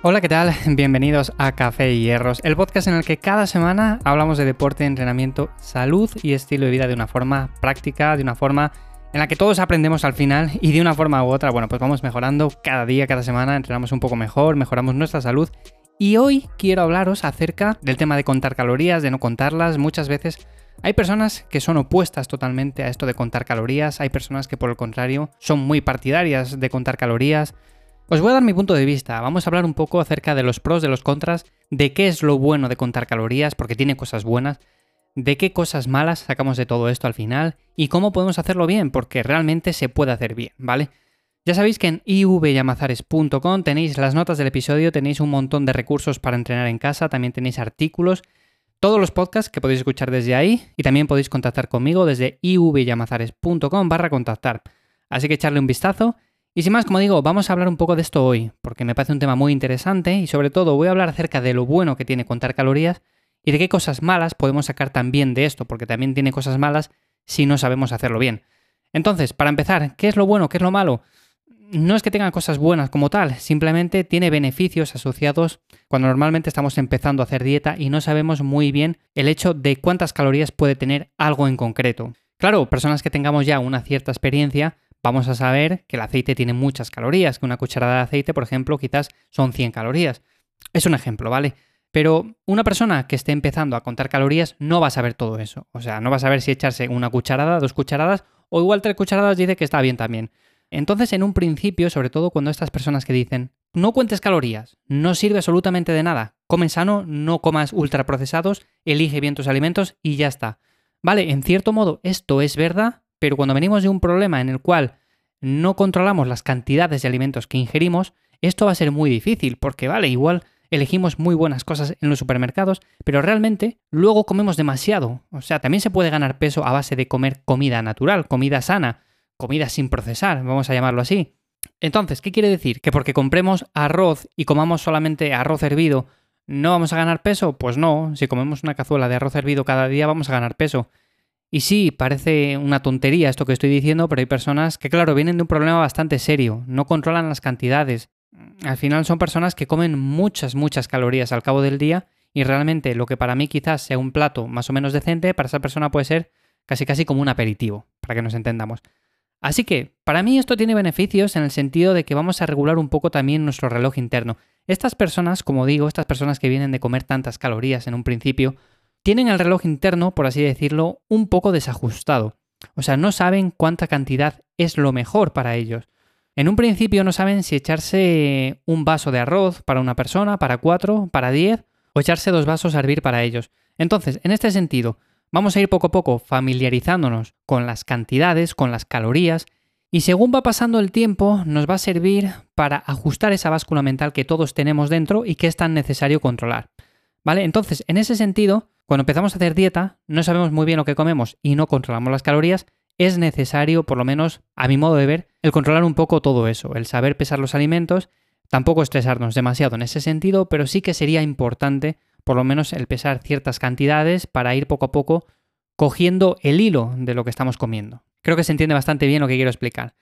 Hola, ¿qué tal? Bienvenidos a Café y Hierros, el podcast en el que cada semana hablamos de deporte, entrenamiento, salud y estilo de vida de una forma práctica, de una forma en la que todos aprendemos al final y de una forma u otra, bueno, pues vamos mejorando cada día, cada semana, entrenamos un poco mejor, mejoramos nuestra salud. Y hoy quiero hablaros acerca del tema de contar calorías, de no contarlas. Muchas veces hay personas que son opuestas totalmente a esto de contar calorías, hay personas que por el contrario son muy partidarias de contar calorías. Os voy a dar mi punto de vista, vamos a hablar un poco acerca de los pros, de los contras, de qué es lo bueno de contar calorías, porque tiene cosas buenas, de qué cosas malas sacamos de todo esto al final y cómo podemos hacerlo bien, porque realmente se puede hacer bien, ¿vale? Ya sabéis que en ivyamazares.com tenéis las notas del episodio, tenéis un montón de recursos para entrenar en casa, también tenéis artículos, todos los podcasts que podéis escuchar desde ahí y también podéis contactar conmigo desde ivyamazares.com barra contactar. Así que echarle un vistazo. Y sin más, como digo, vamos a hablar un poco de esto hoy, porque me parece un tema muy interesante y sobre todo voy a hablar acerca de lo bueno que tiene contar calorías y de qué cosas malas podemos sacar también de esto, porque también tiene cosas malas si no sabemos hacerlo bien. Entonces, para empezar, ¿qué es lo bueno? ¿Qué es lo malo? No es que tenga cosas buenas como tal, simplemente tiene beneficios asociados cuando normalmente estamos empezando a hacer dieta y no sabemos muy bien el hecho de cuántas calorías puede tener algo en concreto. Claro, personas que tengamos ya una cierta experiencia, vamos a saber que el aceite tiene muchas calorías, que una cucharada de aceite, por ejemplo, quizás son 100 calorías. Es un ejemplo, ¿vale? Pero una persona que esté empezando a contar calorías no va a saber todo eso. O sea, no va a saber si echarse una cucharada, dos cucharadas o igual tres cucharadas dice que está bien también. Entonces, en un principio, sobre todo cuando estas personas que dicen, no cuentes calorías, no sirve absolutamente de nada, come sano, no comas ultraprocesados, elige bien tus alimentos y ya está. Vale, en cierto modo esto es verdad, pero cuando venimos de un problema en el cual no controlamos las cantidades de alimentos que ingerimos, esto va a ser muy difícil, porque vale, igual elegimos muy buenas cosas en los supermercados, pero realmente luego comemos demasiado. O sea, también se puede ganar peso a base de comer comida natural, comida sana, comida sin procesar, vamos a llamarlo así. Entonces, ¿qué quiere decir? ¿Que porque compremos arroz y comamos solamente arroz hervido, no vamos a ganar peso? Pues no, si comemos una cazuela de arroz hervido cada día vamos a ganar peso. Y sí, parece una tontería esto que estoy diciendo, pero hay personas que, claro, vienen de un problema bastante serio, no controlan las cantidades, al final son personas que comen muchas, muchas calorías al cabo del día y realmente lo que para mí quizás sea un plato más o menos decente, para esa persona puede ser casi casi como un aperitivo, para que nos entendamos. Así que, para mí esto tiene beneficios en el sentido de que vamos a regular un poco también nuestro reloj interno. Estas personas, como digo, estas personas que vienen de comer tantas calorías en un principio, tienen el reloj interno, por así decirlo, un poco desajustado. O sea, no saben cuánta cantidad es lo mejor para ellos. En un principio no saben si echarse un vaso de arroz para una persona, para cuatro, para diez, o echarse dos vasos a hervir para ellos. Entonces, en este sentido, vamos a ir poco a poco familiarizándonos con las cantidades, con las calorías, y según va pasando el tiempo, nos va a servir para ajustar esa báscula mental que todos tenemos dentro y que es tan necesario controlar. ¿Vale? Entonces, en ese sentido, cuando empezamos a hacer dieta, no sabemos muy bien lo que comemos y no controlamos las calorías, es necesario, por lo menos a mi modo de ver, el controlar un poco todo eso, el saber pesar los alimentos, tampoco estresarnos demasiado en ese sentido, pero sí que sería importante por lo menos el pesar ciertas cantidades para ir poco a poco cogiendo el hilo de lo que estamos comiendo. Creo que se entiende bastante bien lo que quiero explicar.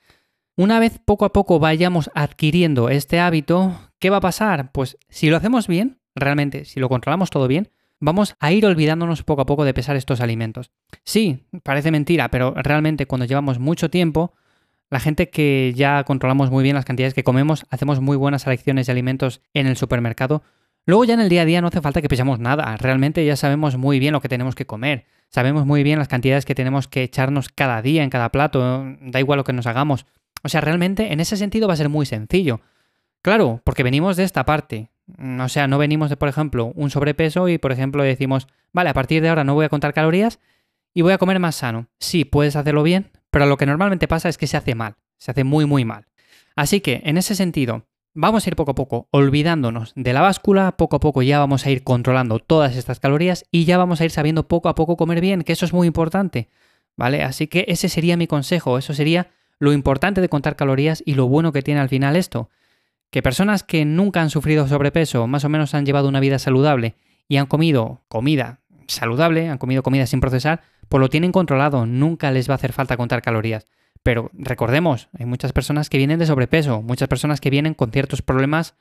Una vez poco a poco vayamos adquiriendo este hábito, ¿qué va a pasar? Pues si lo hacemos bien, realmente, si lo controlamos todo bien, vamos a ir olvidándonos poco a poco de pesar estos alimentos. Sí, parece mentira, pero realmente cuando llevamos mucho tiempo, la gente que ya controlamos muy bien las cantidades que comemos, hacemos muy buenas selecciones de alimentos en el supermercado, luego ya en el día a día no hace falta que pesamos nada, realmente ya sabemos muy bien lo que tenemos que comer, sabemos muy bien las cantidades que tenemos que echarnos cada día en cada plato, da igual lo que nos hagamos. O sea, realmente en ese sentido va a ser muy sencillo. Claro, porque venimos de esta parte, o sea, no venimos de, por ejemplo, un sobrepeso y, por ejemplo, decimos, vale, a partir de ahora no voy a contar calorías y voy a comer más sano. Sí, puedes hacerlo bien, pero lo que normalmente pasa es que se hace mal, se hace muy, muy mal. Así que, en ese sentido, vamos a ir poco a poco olvidándonos de la báscula, poco a poco ya vamos a ir controlando todas estas calorías y ya vamos a ir sabiendo poco a poco comer bien, que eso es muy importante, ¿vale? Así que ese sería mi consejo, eso sería lo importante de contar calorías y lo bueno que tiene al final esto que personas que nunca han sufrido sobrepeso, más o menos han llevado una vida saludable y han comido comida saludable, han comido comida sin procesar, pues lo tienen controlado, nunca les va a hacer falta contar calorías. Pero recordemos, hay muchas personas que vienen de sobrepeso, muchas personas que vienen con ciertos problemas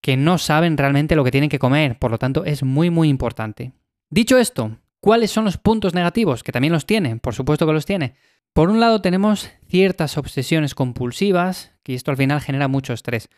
que no saben realmente lo que tienen que comer, por lo tanto es muy muy importante. Dicho esto, ¿cuáles son los puntos negativos? Que también los tiene, por supuesto que los tiene. Por un lado tenemos ciertas obsesiones compulsivas, que esto al final genera mucho estrés.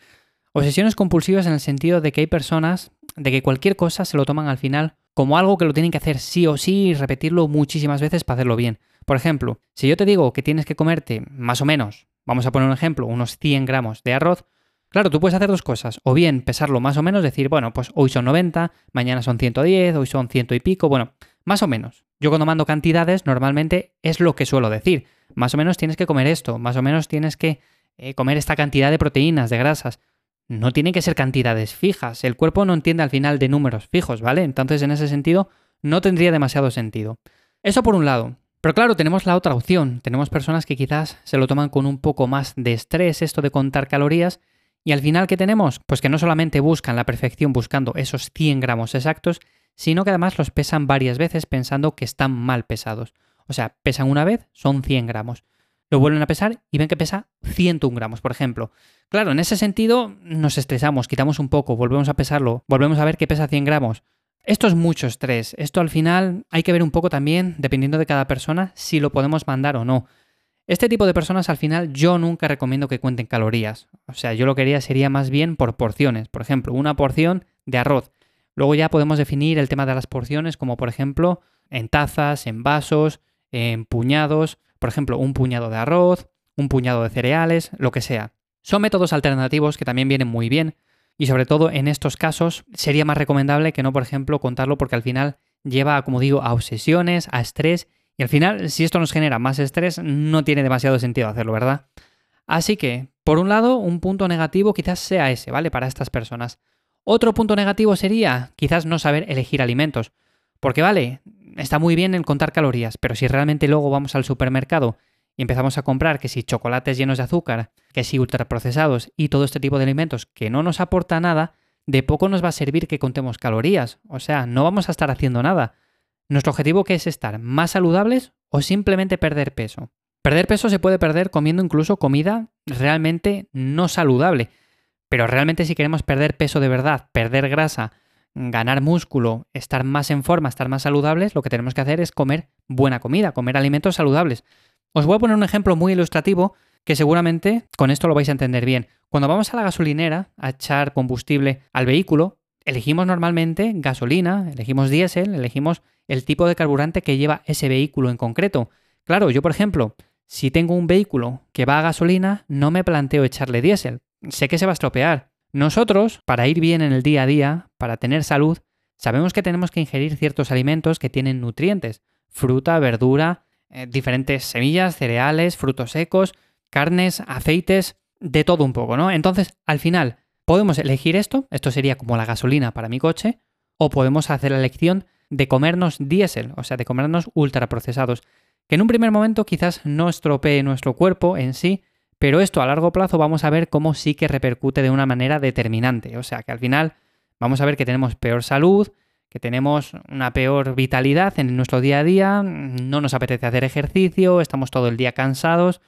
Obsesiones compulsivas en el sentido de que hay personas de que cualquier cosa se lo toman al final como algo que lo tienen que hacer sí o sí y repetirlo muchísimas veces para hacerlo bien. Por ejemplo, si yo te digo que tienes que comerte más o menos, vamos a poner un ejemplo, unos 100 gramos de arroz, claro, tú puedes hacer dos cosas, o bien pesarlo más o menos, decir, bueno, pues hoy son 90, mañana son 110, hoy son ciento y pico, bueno, más o menos. Yo cuando mando cantidades normalmente es lo que suelo decir, más o menos tienes que comer esto, más o menos tienes que eh, comer esta cantidad de proteínas, de grasas no tienen que ser cantidades fijas. El cuerpo no entiende al final de números fijos, ¿vale? Entonces, en ese sentido, no tendría demasiado sentido. Eso por un lado. Pero claro, tenemos la otra opción. Tenemos personas que quizás se lo toman con un poco más de estrés, esto de contar calorías, y al final, ¿qué tenemos? Pues que no solamente buscan la perfección buscando esos 100 gramos exactos, sino que además los pesan varias veces pensando que están mal pesados. O sea, pesan una vez, son 100 gramos lo vuelven a pesar y ven que pesa 101 gramos, por ejemplo. Claro, en ese sentido nos estresamos, quitamos un poco, volvemos a pesarlo, volvemos a ver que pesa 100 gramos. Esto es mucho estrés. Esto al final hay que ver un poco también, dependiendo de cada persona, si lo podemos mandar o no. Este tipo de personas al final yo nunca recomiendo que cuenten calorías. O sea, yo lo que haría sería más bien por porciones. Por ejemplo, una porción de arroz. Luego ya podemos definir el tema de las porciones como por ejemplo en tazas, en vasos, en puñados. Por ejemplo, un puñado de arroz, un puñado de cereales, lo que sea. Son métodos alternativos que también vienen muy bien y sobre todo en estos casos sería más recomendable que no, por ejemplo, contarlo porque al final lleva, como digo, a obsesiones, a estrés y al final, si esto nos genera más estrés, no tiene demasiado sentido hacerlo, ¿verdad? Así que, por un lado, un punto negativo quizás sea ese, ¿vale? Para estas personas. Otro punto negativo sería quizás no saber elegir alimentos. Porque, vale, está muy bien en contar calorías, pero si realmente luego vamos al supermercado y empezamos a comprar que si chocolates llenos de azúcar, que si ultraprocesados y todo este tipo de alimentos que no nos aporta nada, de poco nos va a servir que contemos calorías. O sea, no vamos a estar haciendo nada. Nuestro objetivo que es estar más saludables o simplemente perder peso. Perder peso se puede perder comiendo incluso comida realmente no saludable. Pero realmente si queremos perder peso de verdad, perder grasa, ganar músculo, estar más en forma, estar más saludables, lo que tenemos que hacer es comer buena comida, comer alimentos saludables. Os voy a poner un ejemplo muy ilustrativo que seguramente con esto lo vais a entender bien. Cuando vamos a la gasolinera a echar combustible al vehículo, elegimos normalmente gasolina, elegimos diésel, elegimos el tipo de carburante que lleva ese vehículo en concreto. Claro, yo por ejemplo, si tengo un vehículo que va a gasolina, no me planteo echarle diésel. Sé que se va a estropear, nosotros, para ir bien en el día a día, para tener salud, sabemos que tenemos que ingerir ciertos alimentos que tienen nutrientes, fruta, verdura, eh, diferentes semillas, cereales, frutos secos, carnes, aceites, de todo un poco, ¿no? Entonces, al final, podemos elegir esto, esto sería como la gasolina para mi coche, o podemos hacer la elección de comernos diésel, o sea, de comernos ultraprocesados, que en un primer momento quizás no estropee nuestro cuerpo en sí, pero esto a largo plazo vamos a ver cómo sí que repercute de una manera determinante. O sea que al final vamos a ver que tenemos peor salud, que tenemos una peor vitalidad en nuestro día a día, no nos apetece hacer ejercicio, estamos todo el día cansados.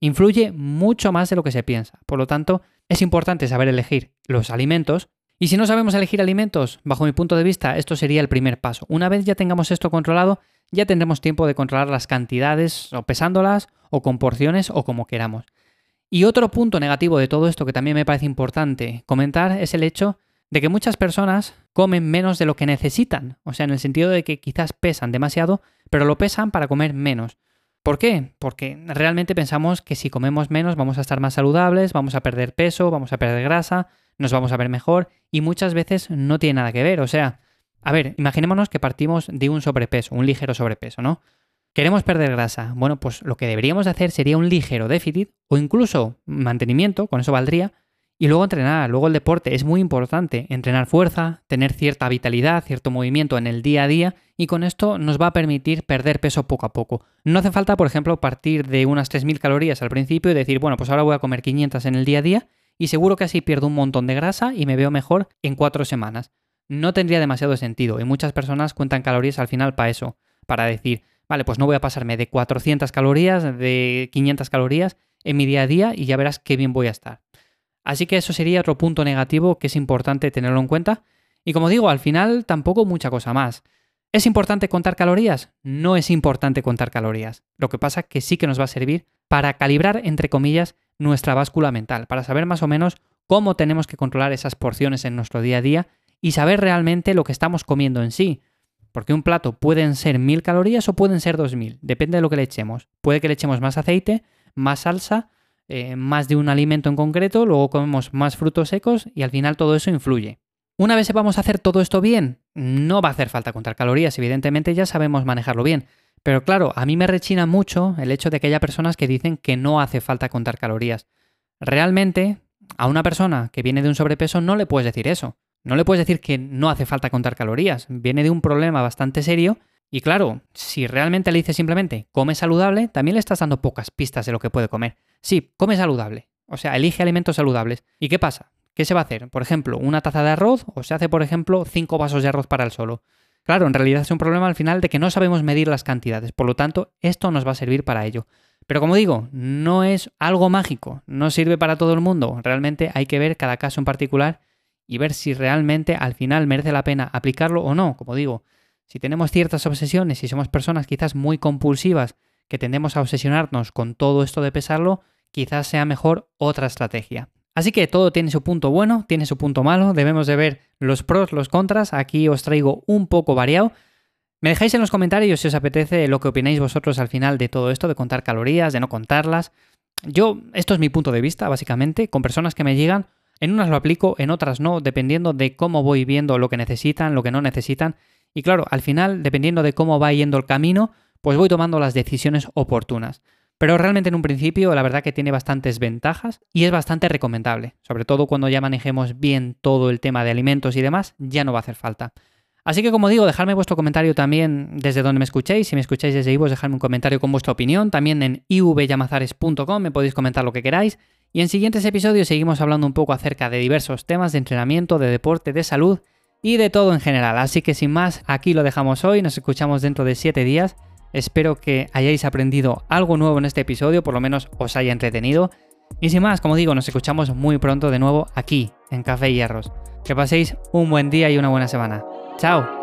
Influye mucho más de lo que se piensa. Por lo tanto, es importante saber elegir los alimentos. Y si no sabemos elegir alimentos, bajo mi punto de vista, esto sería el primer paso. Una vez ya tengamos esto controlado, ya tendremos tiempo de controlar las cantidades o pesándolas o con porciones o como queramos. Y otro punto negativo de todo esto que también me parece importante comentar es el hecho de que muchas personas comen menos de lo que necesitan, o sea, en el sentido de que quizás pesan demasiado, pero lo pesan para comer menos. ¿Por qué? Porque realmente pensamos que si comemos menos vamos a estar más saludables, vamos a perder peso, vamos a perder grasa, nos vamos a ver mejor y muchas veces no tiene nada que ver. O sea, a ver, imaginémonos que partimos de un sobrepeso, un ligero sobrepeso, ¿no? Queremos perder grasa. Bueno, pues lo que deberíamos hacer sería un ligero déficit o incluso mantenimiento, con eso valdría, y luego entrenar. Luego el deporte es muy importante. Entrenar fuerza, tener cierta vitalidad, cierto movimiento en el día a día y con esto nos va a permitir perder peso poco a poco. No hace falta, por ejemplo, partir de unas 3.000 calorías al principio y decir, bueno, pues ahora voy a comer 500 en el día a día y seguro que así pierdo un montón de grasa y me veo mejor en cuatro semanas. No tendría demasiado sentido y muchas personas cuentan calorías al final para eso, para decir, Vale, pues no voy a pasarme de 400 calorías, de 500 calorías en mi día a día y ya verás qué bien voy a estar. Así que eso sería otro punto negativo que es importante tenerlo en cuenta. Y como digo, al final tampoco mucha cosa más. ¿Es importante contar calorías? No es importante contar calorías. Lo que pasa es que sí que nos va a servir para calibrar, entre comillas, nuestra báscula mental, para saber más o menos cómo tenemos que controlar esas porciones en nuestro día a día y saber realmente lo que estamos comiendo en sí. Porque un plato pueden ser mil calorías o pueden ser dos mil, depende de lo que le echemos. Puede que le echemos más aceite, más salsa, eh, más de un alimento en concreto, luego comemos más frutos secos y al final todo eso influye. Una vez sepamos hacer todo esto bien, no va a hacer falta contar calorías, evidentemente ya sabemos manejarlo bien. Pero claro, a mí me rechina mucho el hecho de que haya personas que dicen que no hace falta contar calorías. Realmente, a una persona que viene de un sobrepeso no le puedes decir eso. No le puedes decir que no hace falta contar calorías. Viene de un problema bastante serio y claro, si realmente le dices simplemente come saludable, también le estás dando pocas pistas de lo que puede comer. Sí, come saludable. O sea, elige alimentos saludables. ¿Y qué pasa? ¿Qué se va a hacer? Por ejemplo, una taza de arroz o se hace, por ejemplo, cinco vasos de arroz para el solo. Claro, en realidad es un problema al final de que no sabemos medir las cantidades, por lo tanto, esto nos va a servir para ello. Pero como digo, no es algo mágico, no sirve para todo el mundo, realmente hay que ver cada caso en particular y ver si realmente al final merece la pena aplicarlo o no, como digo. Si tenemos ciertas obsesiones y somos personas quizás muy compulsivas que tendemos a obsesionarnos con todo esto de pesarlo, quizás sea mejor otra estrategia. Así que todo tiene su punto bueno, tiene su punto malo, debemos de ver los pros, los contras, aquí os traigo un poco variado. Me dejáis en los comentarios si os apetece lo que opináis vosotros al final de todo esto, de contar calorías, de no contarlas. Yo, esto es mi punto de vista, básicamente, con personas que me llegan, en unas lo aplico, en otras no, dependiendo de cómo voy viendo lo que necesitan, lo que no necesitan. Y claro, al final, dependiendo de cómo va yendo el camino, pues voy tomando las decisiones oportunas. Pero realmente en un principio la verdad que tiene bastantes ventajas y es bastante recomendable. Sobre todo cuando ya manejemos bien todo el tema de alimentos y demás, ya no va a hacer falta. Así que como digo, dejadme vuestro comentario también desde donde me escuchéis. Si me escucháis desde Ivo, dejadme un comentario con vuestra opinión. También en ivyamazares.com me podéis comentar lo que queráis. Y en siguientes episodios seguimos hablando un poco acerca de diversos temas de entrenamiento, de deporte, de salud y de todo en general. Así que sin más, aquí lo dejamos hoy. Nos escuchamos dentro de 7 días. Espero que hayáis aprendido algo nuevo en este episodio, por lo menos os haya entretenido. Y sin más, como digo, nos escuchamos muy pronto de nuevo aquí, en Café y Hierros. Que paséis un buen día y una buena semana. ¡Chao!